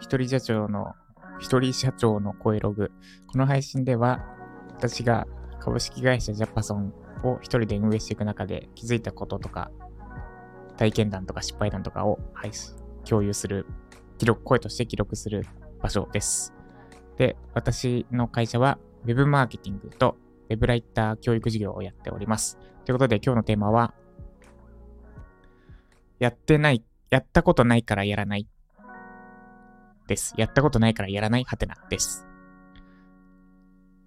一人社長の、一人社長の声ログ。この配信では、私が株式会社ジャパソンを一人で運営していく中で気づいたこととか、体験談とか失敗談とかを配信、共有する、記録、声として記録する場所です。で、私の会社は Web マーケティングと Web ライター教育事業をやっております。ということで今日のテーマは、やってない、やったことないからやらないです。やったことないからやらないハテナです。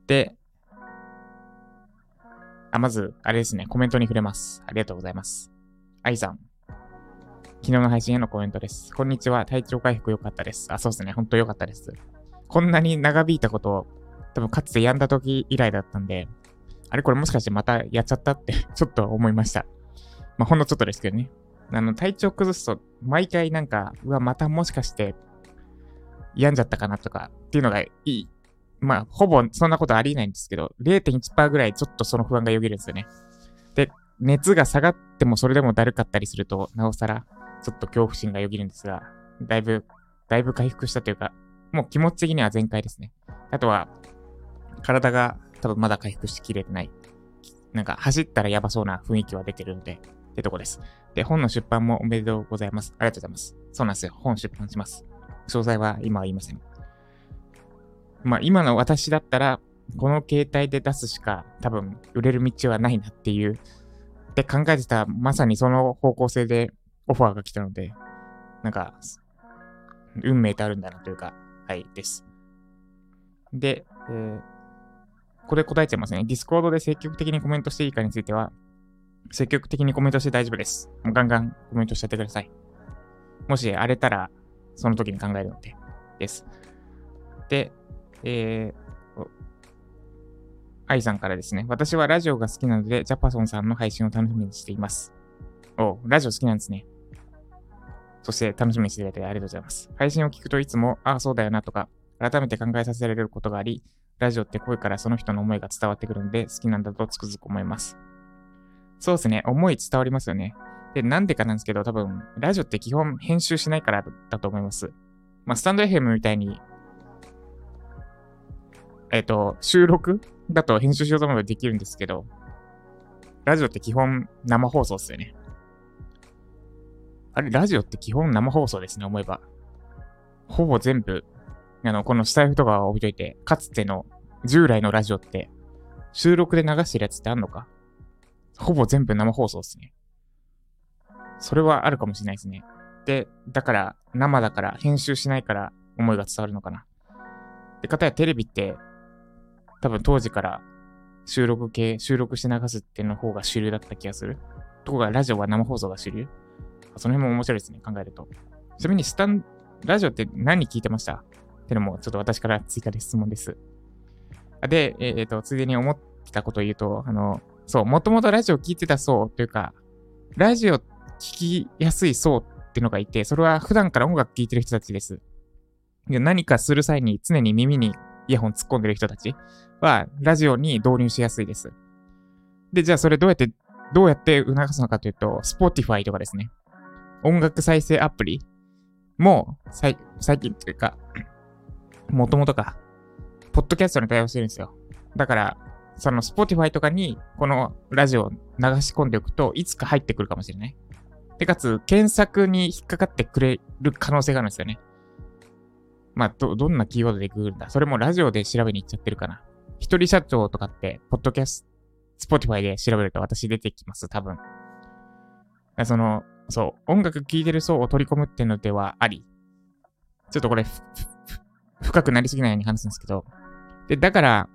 で、あ、まず、あれですね、コメントに触れます。ありがとうございます。愛さん。昨日の配信へのコメントです。こんにちは。体調回復良かったです。あ、そうですね。ほんと良かったです。こんなに長引いたことを、多分かつてやんだ時以来だったんで、あれこれもしかしてまたやっちゃったって ちょっと思いました。まあ、ほんのちょっとですけどね。あの、体調崩すと、毎回なんか、うわ、またもしかして病んじゃったかなとかっていうのがいい。まあ、ほぼそんなことありえないんですけど、0.1%ぐらいちょっとその不安がよぎるんですよね。で、熱が下がってもそれでもだるかったりすると、なおさらちょっと恐怖心がよぎるんですが、だいぶ、だいぶ回復したというか、もう気持ち的には全開ですね。あとは、体が多分まだ回復しきれてない。なんか走ったらやばそうな雰囲気は出てるので、ってとこです。で、本の出版もおめでとうございます。ありがとうございます。そうなんですよ。本出版します。詳細は今は言いません。まあ今の私だったら、この携帯で出すしか多分売れる道はないなっていう、って考えてたまさにその方向性でオファーが来たので、なんか、運命ってあるんだなというか、はい、です。で、えー、これ答えちゃいますね。 Discord で積極的にコメントしていいかについては、積極的にコメントして大丈夫です。もうガンガンコメントしちゃってください。もし荒れたら、その時に考えるので、です。で、えー、愛さんからですね。私はラジオが好きなので、ジャパソンさんの配信を楽しみにしています。お、ラジオ好きなんですね。そして楽しみにしていただいてありがとうございます。配信を聞くといつも、ああ、そうだよなとか、改めて考えさせられることがあり、ラジオって声からその人の思いが伝わってくるので、好きなんだとつくづく思います。そうですね。思い伝わりますよね。で、なんでかなんですけど、多分、ラジオって基本編集しないからだと思います。まあ、スタンド FM みたいに、えっ、ー、と、収録だと編集しようと思えばできるんですけど、ラジオって基本生放送っすよね。あれ、ラジオって基本生放送ですね、思えば。ほぼ全部、あの、このスタイフとかは置いといて、かつての従来のラジオって、収録で流してるやつってあんのか？ほぼ全部生放送っすね。それはあるかもしれないですね。で、だから、生だから、編集しないから思いが伝わるのかな。で、かたやテレビって、多分当時から収録系、収録して流すっていうの方が主流だった気がする。とこがラジオは生放送が主流。その辺も面白いですね、考えると。ちなみに、スタン、ラジオって何聞いてました？っていうのも、ちょっと私から追加で質問です。で、えっ、ー、と、ついでに思ったことを言うと、あの、そう、もともとラジオ聞いてた層というか、ラジオ聞きやすい層っていうのがいて、それは普段から音楽聴いてる人たちです。で何かする際に常に耳にイヤホン突っ込んでる人たちは、ラジオに導入しやすいです。で、じゃあそれどうやって、どうやって促すのかというと、Spotify とかですね。音楽再生アプリも、最近というか、もともとか、ポッドキャストに対応してるんですよ。だから、その Spotify とかにこのラジオを流し込んでおくと、いつか入ってくるかもしれない。で、かつ、検索に引っかかってくれる可能性があるんですよね。まあ、ど、どんなキーワードでググるんだそれもラジオで調べに行っちゃってるかな。一人社長とかって、ポッドキャスト、 Spotify で調べると私出てきます、多分。その、そう、音楽聴いてる層を取り込むっていうのではあり。ちょっとこれ、深くなりすぎないように話すんですけど。で、だから、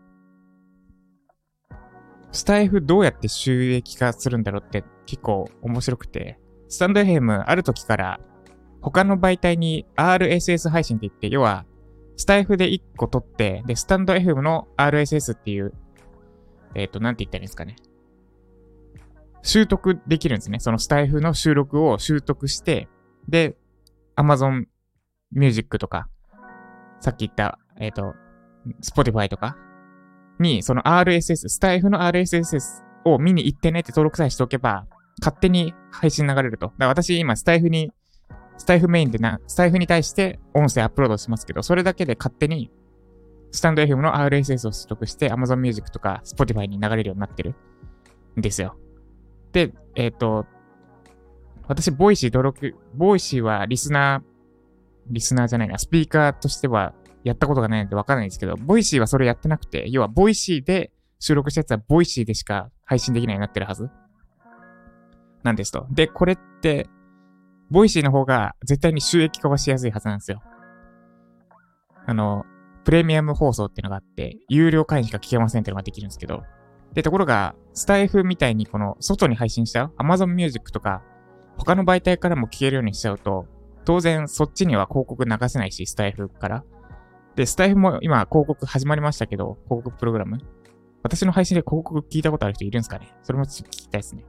スタエフどうやって収益化するんだろうって結構面白くて、スタンド FM ある時から他の媒体に RSS 配信って言って、要はスタイフで1個取って、で、スタンド FM の RSS っていう、えっ、ー、と、なんて言ったらいいんですかね。習得できるんですね。そのスタイフの収録を習得して、で、Amazon Music とか、さっき言った、えっ、ー、と、Spotify とか？に、その RSS、スタイフの RSS、を見に行ってねって登録さえしておけば、勝手に配信流れると。だから私今スタイフに、スタエフメインでな、スタエフに対して音声アップロードしますけど、それだけで勝手にスタンド FM の RSS を取得して Amazon Music とか Spotify に流れるようになってるんですよ。で、えっ、ー、と、私、 Voicy 登録、 Voicy はリスナー、リスナーじゃないな、スピーカーとしてはやったことがないのでわかんないんですけど、 Voicy はそれやってなくて、要は Voicy で収録したやつは Voicy でしか配信できないようになってるはずなんですと。で、これって、 Voicy の方が絶対に収益化はしやすいはずなんですよ。あの、プレミアム放送っていうのがあって、有料会員しか聞けませんっていうのができるんですけど、で、ところが、スタエフみたいにこの外に配信しちゃう？Amazon Music とか、他の媒体からも聞けるようにしちゃうと、当然そっちには広告流せないし、スタエフから。で、スタエフも今広告始まりましたけど、広告プログラム。私の配信で広告聞いたことある人いるんですかね？それもちょっと聞きたいですね。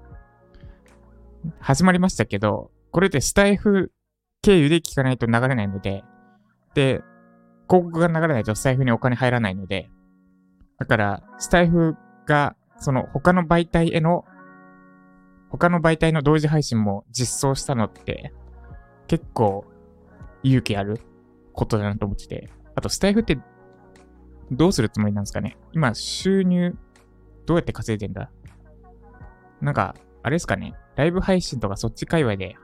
始まりましたけど、これでスタイフ経由で聞かないと流れないので、で、広告が流れないとスタイフにお金入らないので、だから、スタイフが、その他の媒体への、他の媒体の同時配信も実装したのって、結構勇気あることだなと思ってて。あと、スタエフってどうするつもりなんですかね今、収入、どうやって稼いでんだなんか、あれですかねライブ配信とかそっち界隈で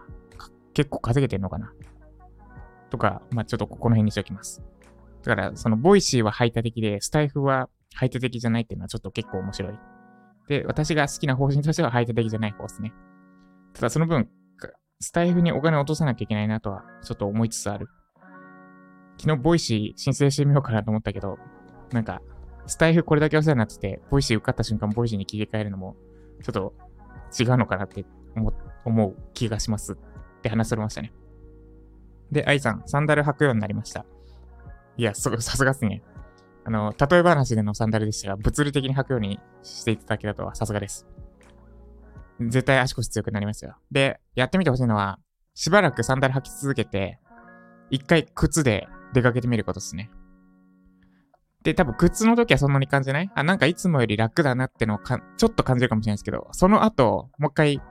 結構稼げてんのかなとか、まあちょっとここの辺にしておきます。だから、その、 Voicy は排他的で、スタエフは排他的じゃないっていうのはちょっと結構面白い。で、私が好きな方針としては排他的じゃない方ですね。ただその分、スタエフにお金落とさなきゃいけないなとは、ちょっと思いつつある。昨日、 Voicy申請してみようかなと思ったけど、なんか、スタエフこれだけお世話になってて、 Voicy受かった瞬間、 Voicyに切り替えるのも、ちょっと違うのかなって思う気がしますって話されましたね。で、愛さん、サンダル履くようになりました。いや、すごいさすがっすね。あの、例え話でのサンダルでしたが、物理的に履くようにしていただけたとはさすがです。絶対足腰強くなりますよ。で、やってみてほしいのは、しばらくサンダル履き続けて、一回靴で出かけてみることですね。で、多分靴の時はそんなに感じない？あ、なんかいつもより楽だなってのをかちょっと感じるかもしれないですけど、その後、もう一回、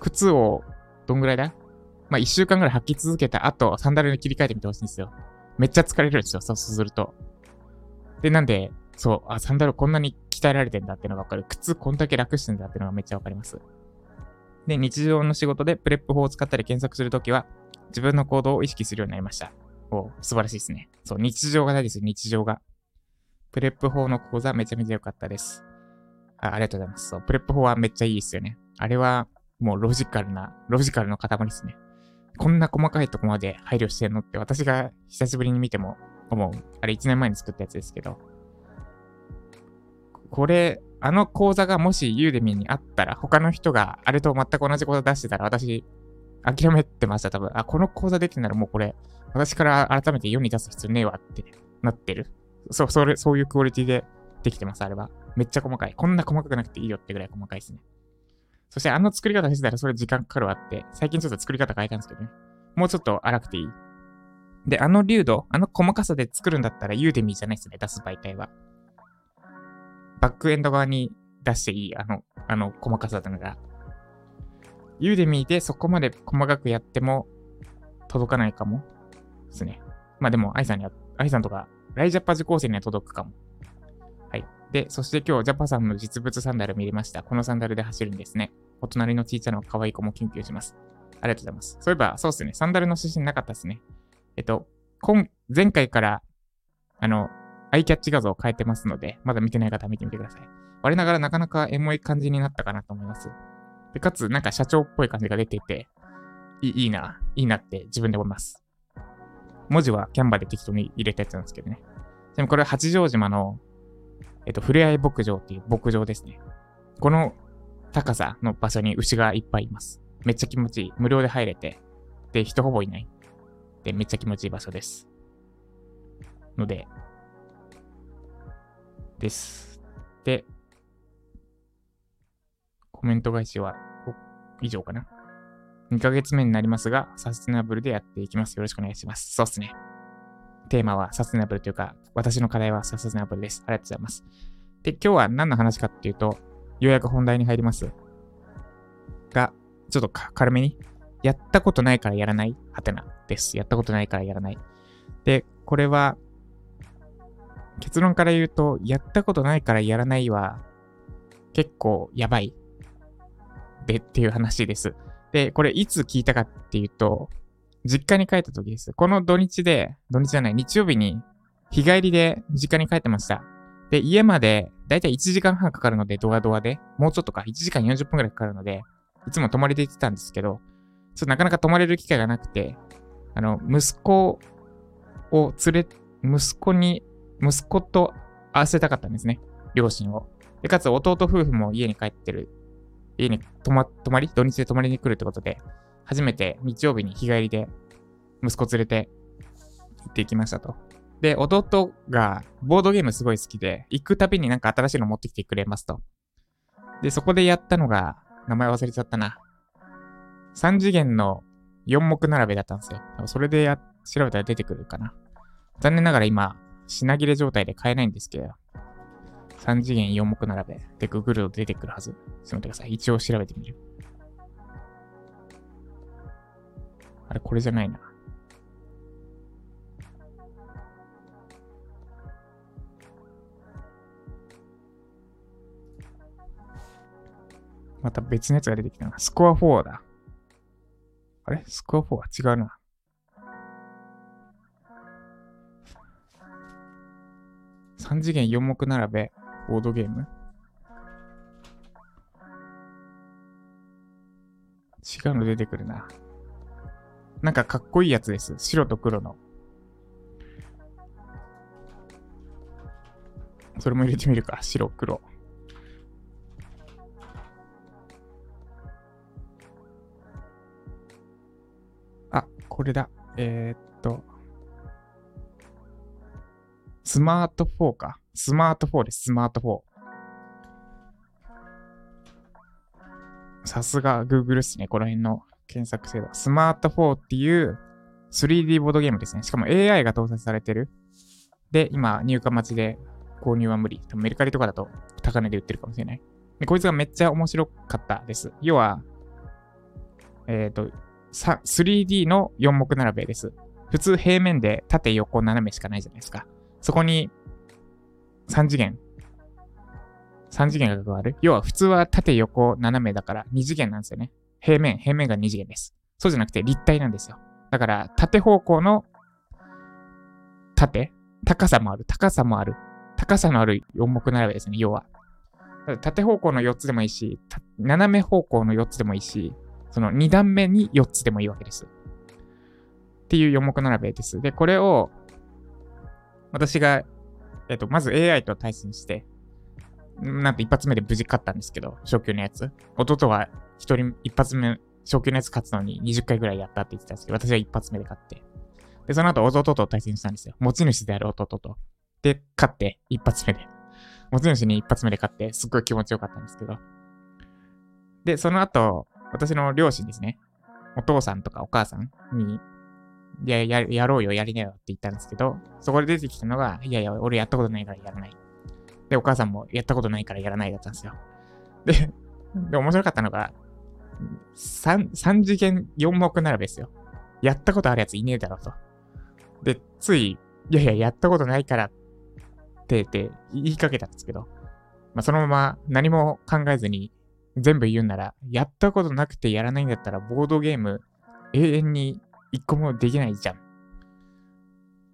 靴を、どんぐらいだ？まあ、一週間ぐらい履き続けた後、サンダルに切り替えてみてほしいんですよ。めっちゃ疲れるんですよ、そうすると。で、なんで、そう、あ、サンダルこんなに鍛えられてんだってのがわかる。靴こんだけ楽してんだってのがめっちゃわかります。で、日常の仕事で PREP法を使ったり検索するときは、自分の行動を意識するようになりました。お素晴らしいですね。そう、日常が大事ですよ、日常が。 PREP法の講座めちゃめちゃ良かったです。あありがとうございます。そう、 PREP法はめっちゃいいですよね。あれは、もうロジカルな、ロジカルの塊ですね。こんな細かいとこまで配慮してんのって私が久しぶりに見ても思う。あれ1年前に作ったやつですけど。これ、あの講座がもしユーデミーにあったら、他の人があれと全く同じ講座出してたら、私、諦めてました、多分。あ、この講座出てんならもうこれ、私から改めて世に出す必要ねえわってなってる。そう、それ、そういうクオリティでできてます、あれは。めっちゃ細かい。こんな細かくなくていいよってぐらい細かいですね。そしてあの作り方してたらそれ時間かかるわって、最近ちょっと作り方変えたんですけどね。もうちょっと荒くていい。で、あの流度、あの細かさで作るんだったらユーデミーじゃないですね、出す媒体は。バックエンド側に出していい、あの、あの細かさというのが。ユーデミーでそこまで細かくやっても届かないかもですね。まあでも、アイさんには、アイさんとか、ライジャパ受講生には届くかも。はい。で、そして今日、ジャパさんの実物サンダル見れました。このサンダルで走るんですね。お隣の小さな可愛い子もキュンキュンします。ありがとうございます。そういえば、そうですね。サンダルの写真なかったですね。えっと、今、前回から、あの、アイキャッチ画像を変えてますので、まだ見てない方は見てみてください。我ながらなかなかエモい感じになったかなと思います。で、かつ、なんか社長っぽい感じが出ていて、いいいな、いいなって自分で思います。文字はキャンバで適当に入れたやつなんですけどね。でもこれは八丈島の、えっと、ふれあい牧場っていう牧場ですね。この高さの場所に牛がいっぱいいます。めっちゃ気持ちいい。無料で入れて。で、人ほぼいない。で、めっちゃ気持ちいい場所です。ので、です。で、コメント返しは以上かな？2ヶ月目になりますが、サステナブルでやっていきます。よろしくお願いします。そうっすね。テーマはサステナブルというか、私の課題はサステナブルです。ありがとうございます。で、今日は何の話かっていうと、ようやく本題に入ります。が、ちょっと軽めに、やったことないからやらない？はてなです。やったことないからやらない。で、これは、結論から言うと、やったことないからやらないは、結構やばい。でっていう話です。で、これいつ聞いたかっていうと、実家に帰った時です。この土日で、土日じゃない、日曜日に日帰りで実家に帰ってました。で、家までだいたい1時間半かかるので、ドアドアで、もうちょっとか、1時間40分くらいかかるので、いつも泊まりで行ってたんですけど、ちょっとなかなか泊まれる機会がなくて、あの、息子を連れ、息子に、息子と会わせたかったんですね。両親を。で、かつ弟夫婦も家に帰ってる。家に泊ま、泊まり？土日で泊まりに来るってことで、初めて日曜日に日帰りで息子連れて行ってきましたと。で、弟がボードゲームすごい好きで、行くたびになんか新しいの持ってきてくれますと。で、そこでやったのが、名前忘れちゃったな。3次元の4目並べだったんですよ。それでや、調べたら出てくるかな。残念ながら今、品切れ状態で買えないんですけど、3次元4目並べでググると出てくるはず。ちょっと待ってください。一応調べてみる。あれ、これじゃないな。また別のやつが出てきたな。スコア4だ。あれ？スコア4は違うな。3次元4目並べ、ボードゲーム違うの出てくるな。なんかかっこいいやつです。白と黒の。それも入れてみるか。白、黒。あ、これだ。えー、っと。スマート4か。スマート4です、スマート4。さすが Google っすね、この辺の検索精度。スマート4っていう 3D ボードゲームですね。しかも AI が搭載されてる。で、今、入荷待ちで購入は無理。多分メルカリとかだと高値で売ってるかもしれない。で、こいつがめっちゃ面白かったです。要は、えっ、ー、と、3D の4目並べです。普通平面で縦横斜めしかないじゃないですか。そこに3次元。3次元が加わる。要は普通は縦横斜めだから2次元なんですよね。平面、平面が2次元です。そうじゃなくて立体なんですよ。だから、縦方向の縦、高さもある、高さもある。高さのある4目並べですね、要は。縦方向の4つでもいいし、斜め方向の4つでもいいし、その2段目に4つでもいいわけです。っていう4目並べです。で、これを、私が、えっと、まず AI と対戦して、なんと一発目で無事勝ったんですけど、初級のやつ。弟は一人、一発目、初級のやつ勝つのに20回ぐらいやったって言ってたんですけど、私は一発目で勝って。で、その後弟と対戦したんですよ。持ち主である弟と。で、勝って、一発目で。持ち主に一発目で勝って、すっごい気持ちよかったんですけど。で、その後、私の両親ですね。お父さんとかお母さんに、いや、や、やろうよ、やりなよって言ったんですけど、そこで出てきたのが、いやいや、俺やったことないからやらない。で、お母さんもやったことないからやらないだったんですよ。で、で面白かったのが、3、3次元4目並べですよ。やったことあるやついねえだろと。で、つい、いやいや、やったことないからってって言いかけたんですけど、まあ、そのまま何も考えずに全部言うなら、やったことなくてやらないんだったら、ボードゲーム永遠に一個もできないじゃん。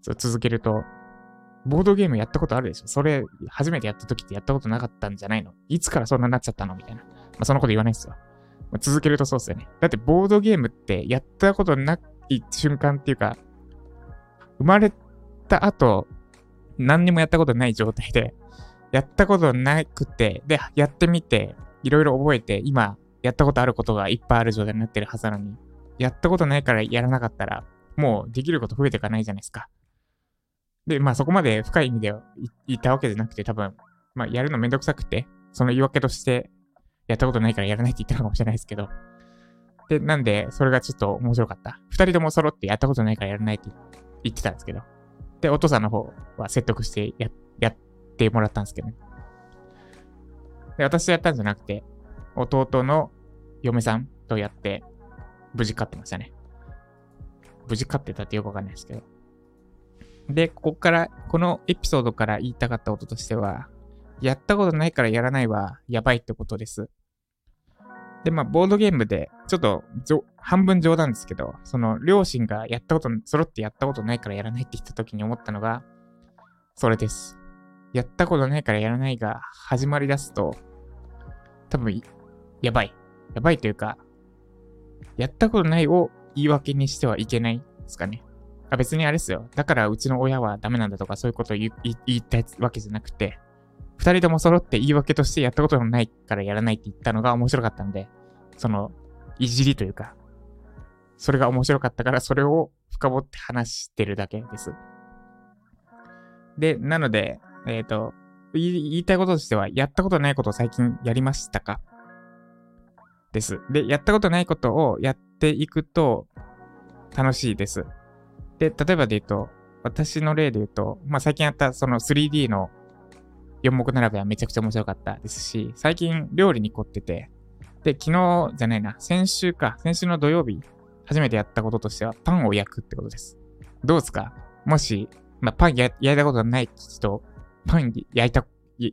そう続けると、ボードゲームやったことあるでしょ？それ、初めてやった時ってやったことなかったんじゃないの？いつからそんなになっちゃったの？みたいな。まあ、そのこと言わないですよ。まあ、続けるとそうっすよね。だって、ボードゲームってやったことない瞬間っていうか、生まれた後、何にもやったことない状態で、やったことなくて、で、やってみて、いろいろ覚えて、今、やったことあることがいっぱいある状態になってるはずなのに、やったことないからやらなかったら、もうできること増えていかないじゃないですか。で、まあそこまで深い意味で言ったわけじゃなくて、多分、まあやるのめんどくさくて、その言い訳として、やったことないからやらないって言ったのかもしれないですけど。で、なんで、それがちょっと面白かった。二人とも揃ってやったことないからやらないって言ってたんですけど。で、お父さんの方は説得してや、やってもらったんですけどね。で、私やったんじゃなくて、弟の嫁さんとやって、無事勝ってましたね。無事勝ってたってよくわかんないですけど。で、ここから、このエピソードから言いたかったこととしては、やったことないからやらないはやばいってことです。で、まあ、ボードゲームで、ちょっと、半分冗談ですけど、その、両親がやったこと、揃ってやったことないからやらないって言った時に思ったのが、それです。やったことないからやらないが始まり出すと、多分、やばい。やばいというか、やったことないを言い訳にしてはいけないですかね。あ別にあれですよ。だからうちの親はダメなんだとかそういうことを言いたいわけじゃなくて、二人とも揃って言い訳としてやったことのないからやらないって言ったのが面白かったんで、その、いじりというか、それが面白かったからそれを深掘って話してるだけです。で、なので、えっ、ー、と、言いたいこととしては、やったことないことを最近やりましたか？です。で、やったことないことをやっていくと楽しいです。で、例えばで言うと、私の例で言うと、まあ、最近やったその 3D の4目並べはめちゃくちゃ面白かったですし、最近料理に凝ってて、で、昨日じゃないな、先週か、先週の土曜日、初めてやったこととしては、パンを焼くってことです。どうですか？もし、まあ、パン焼いたことない人、パン焼いた、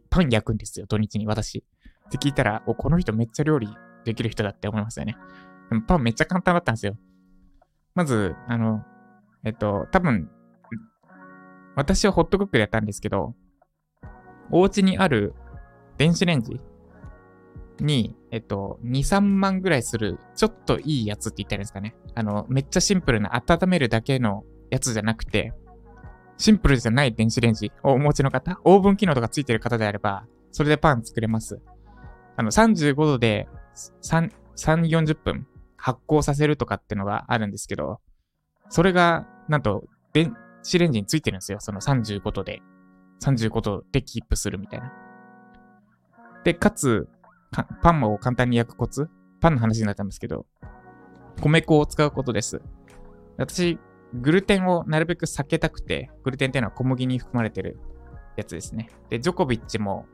パン焼くんですよ、土日に私。って聞いたら、お、この人めっちゃ料理できる人だって思いますよね。でもパンめっちゃ簡単だったんですよ。まず、あの、えっと、多分、私はホットクックでやったんですけど、お家にある電子レンジに、えっと、2、3万ぐらいする、ちょっといいやつって言ったらいいんですかね。あの、めっちゃシンプルな温めるだけのやつじゃなくて、シンプルじゃない電子レンジをお持ちの方、オーブン機能とかついてる方であれば、それでパン作れます。あの、35度で3、3、40分発酵させるとかってのがあるんですけど、それが、なんと、電子レンジについてるんですよ。その35度で。35度でキープするみたいな。で、かつ、かパンを簡単に焼くコツパンの話になったんですけど、米粉を使うことです。私、グルテンをなるべく避けたくて、グルテンっていうのは小麦に含まれてるやつですね。で、ジョコビッチも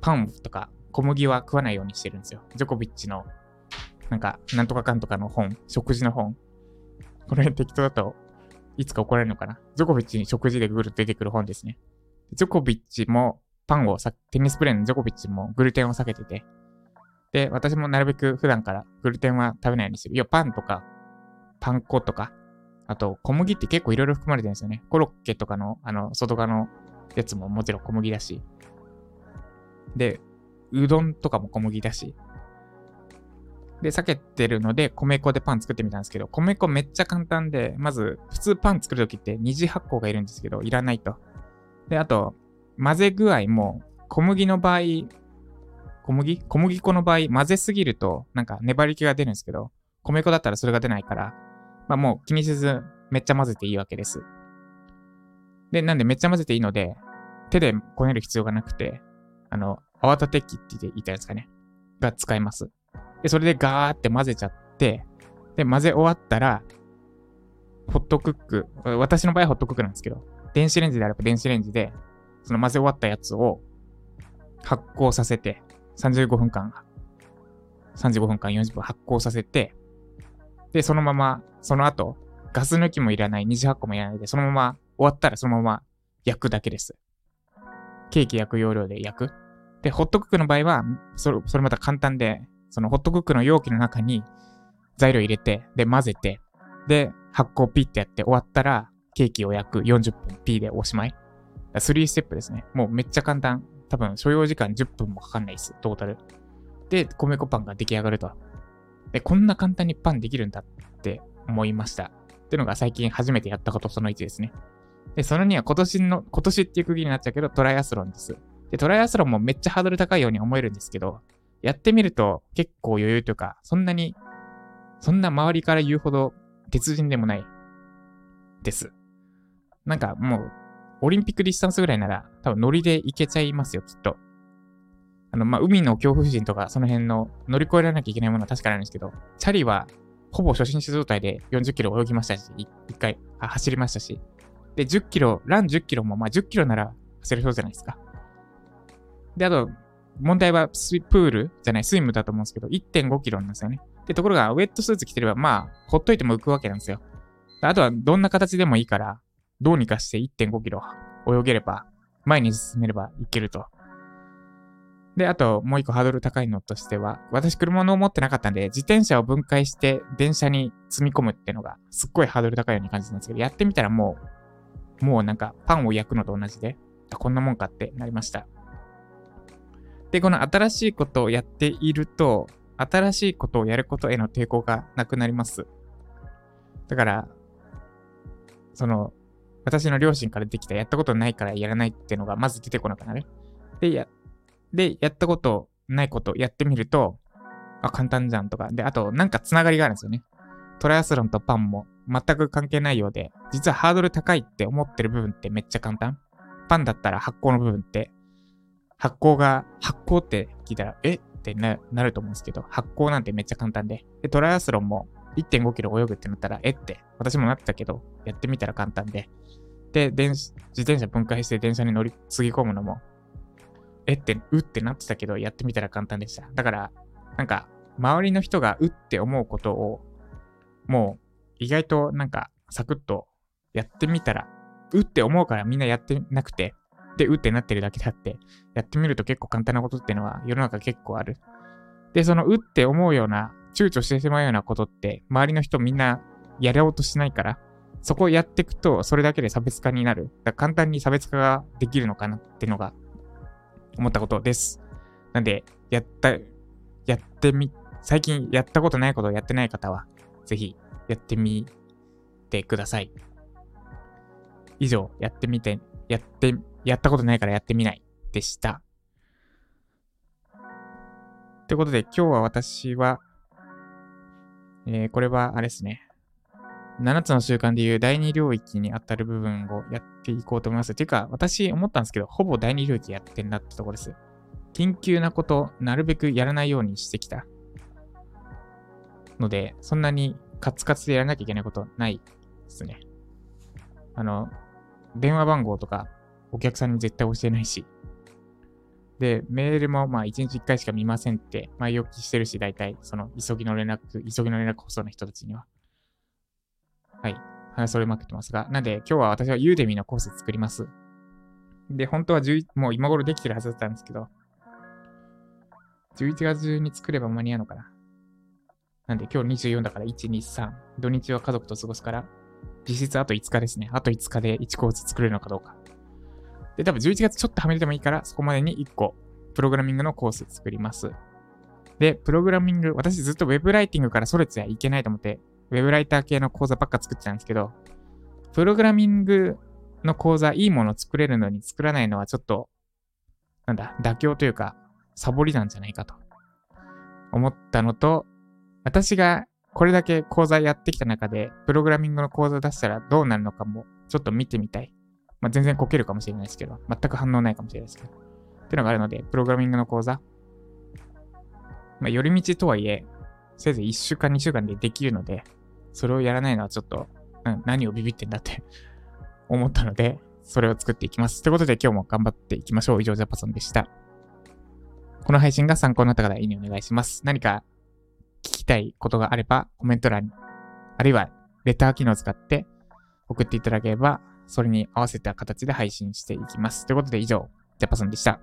パンとか小麦は食わないようにしてるんですよ。ジョコビッチの、なんか、なんとかかんとかの本、食事の本。これ適当だといつか怒られるのかなジョコビッチに食事でグル出てくる本ですね。ジョコビッチもパンをさ、テニスプレーのジョコビッチもグルテンを避けてて、で、私もなるべく普段からグルテンは食べないようにしてる。いや、パンとか、パン粉とか、あと小麦って結構いろいろ含まれてるんですよね。コロッケとかの、あの、外側のやつももちろん小麦だし。で、うどんとかも小麦だし。で、避けてるので、米粉でパン作ってみたんですけど、米粉めっちゃ簡単で、まず、普通パン作るときって二次発酵がいるんですけど、いらないと。で、あと、混ぜ具合も、小麦の場合、小麦小麦粉の場合、混ぜすぎると、なんか粘り気が出るんですけど、米粉だったらそれが出ないから、まあもう気にせず、めっちゃ混ぜていいわけです。で、なんでめっちゃ混ぜていいので、手でこねる必要がなくて、あの、泡立て器って言ったやつかね、が使えます。で、それでガーって混ぜちゃって、で、混ぜ終わったら、ホットクック、私の場合はホットクックなんですけど、電子レンジであれば電子レンジで、その混ぜ終わったやつを発酵させて、35分間、35分間40分発酵させて、で、そのまま、その後、ガス抜きもいらない、二次発酵もいらないで、そのまま終わったらそのまま焼くだけです。ケーキ焼く要領で焼く。で、ホットクックの場合は、それ、それまた簡単で、そのホットクックの容器の中に材料入れて、で、混ぜて、で、発酵ピッてやって終わったら、ケーキを焼く40分 P でおしまい。3ステップですね。もうめっちゃ簡単。多分所要時間10分もかかんないです。トータル。で、米粉パンが出来上がると。で、こんな簡単にパンできるんだって思いました。っていうのが最近初めてやったことその1ですね。で、その2は今年の、今年っていう区切りになっちゃうけど、トライアスロンです。で、トライアスロンもめっちゃハードル高いように思えるんですけど、やってみると結構余裕というか、そんなに、そんな周りから言うほど鉄人でもないです。なんかもう、オリンピックディスタンスぐらいなら、多分ノリでいけちゃいますよ、きっと。あの、まあ、海の恐怖心とか、その辺の乗り越えられなきゃいけないものは確かなんですけど、チャリは、ほぼ初心者状態で40キロ泳ぎましたし、一回、走りましたし。で、10キロ、ラン10キロも、まあ、10キロなら走れそうじゃないですか。で、あと、問題はスプールじゃない、スイムだと思うんですけど、1.5キロなんですよね。で、ところが、ウェットスーツ着てれば、まあ、ほっといても浮くわけなんですよ。あとは、どんな形でもいいから、どうにかして1.5キロ泳げれば、前に進めればいけると。で、あと、もう一個ハードル高いのとしては、私車の持ってなかったんで、自転車を分解して電車に積み込むっていうのが、すっごいハードル高いように感じたんですけど、やってみたらもう、もうなんか、パンを焼くのと同じで、こんなもんかってなりました。で、この新しいことをやっていると、新しいことをやることへの抵抗がなくなります。だから、その、私の両親からできたやったことないからやらないっていうのがまず出てこなくなる。で、や、で、やったことないことやってみると、あ、簡単じゃんとか。で、あと、なんかつながりがあるんですよね。トライアスロンとパンも全く関係ないようで、実はハードル高いって思ってる部分ってめっちゃ簡単。パンだったら発酵の部分って発酵が、発酵って聞いたら、え？ってなると思うんですけど、発酵なんてめっちゃ簡単で。で、トライアスロンも1.5キロ泳ぐってなったら、え？って、私もなってたけど、やってみたら簡単で。で、電自転車分解して電車に乗り継ぎ込むのも、え？って、うってなってたけど、やってみたら簡単でした。だから、なんか、周りの人がうって思うことを、もう、意外となんか、サクッとやってみたら、うって思うからみんなやってなくて、で、うってなってるだけであって、やってみると結構簡単なことっていうのは世の中結構ある。で、そのうって思うような、躊躇してしまうようなことって、周りの人みんなやろうとしないから、そこをやっていくと、それだけで差別化になる。だ簡単に差別化ができるのかなってのが、思ったことです。なんで、やった、やってみ、最近やったことないことをやってない方は、ぜひやってみてください。以上、やってみて、やってやったことないからやってみないでした。ということで、今日は私は、えー、これはあれですね。7つの習慣でいう第二領域に当たる部分をやっていこうと思います。ていうか、私思ったんですけど、ほぼ第二領域やってんなってところです。緊急なこと、なるべくやらないようにしてきた。ので、そんなにカツカツでやらなきゃいけないことないですね。あの、電話番号とかお客さんに絶対教えないし。で、メールもまあ1日1回しか見ませんって前置きしてるし、大体その急ぎの連絡、急ぎの連絡こその人たちには。はい。話それまくってますが。なんで今日は私はユーデミのコース作ります。で、本当は11もう今頃できてるはずだったんですけど、11月中に作れば間に合うのかな。なんで今日24だから1、2、3。土日は家族と過ごすから、実質あと5日ですね。あと5日で1コース作れるのかどうか。で、多分11月ちょっとはめてもいいから、そこまでに1個、プログラミングのコース作ります。で、プログラミング、私ずっと Web ライティングからそれつやいけないと思って、Web ライター系の講座ばっか作ってたんですけど、プログラミングの講座、いいもの作れるのに作らないのはちょっと、なんだ、妥協というか、サボりなんじゃないかと思ったのと、私がこれだけ講座やってきた中で、プログラミングの講座出したらどうなるのかも、ちょっと見てみたい。まあ、全然こけるかもしれないですけど、全く反応ないかもしれないですけど。っていうのがあるので、プログラミングの講座。まあ、寄り道とはいえ、せいぜい1週間、2週間でできるので、それをやらないのはちょっと、うん何をビビってんだって 思ったので、それを作っていきます。ということで今日も頑張っていきましょう。以上、ジャパソンでした。この配信が参考になった方、いいねお願いします。何かたいことがあれば、コメント欄に、あるいはレター機能を使って送っていただければそれに合わせた形で配信していきます。ということで以上、ジャパソンでした。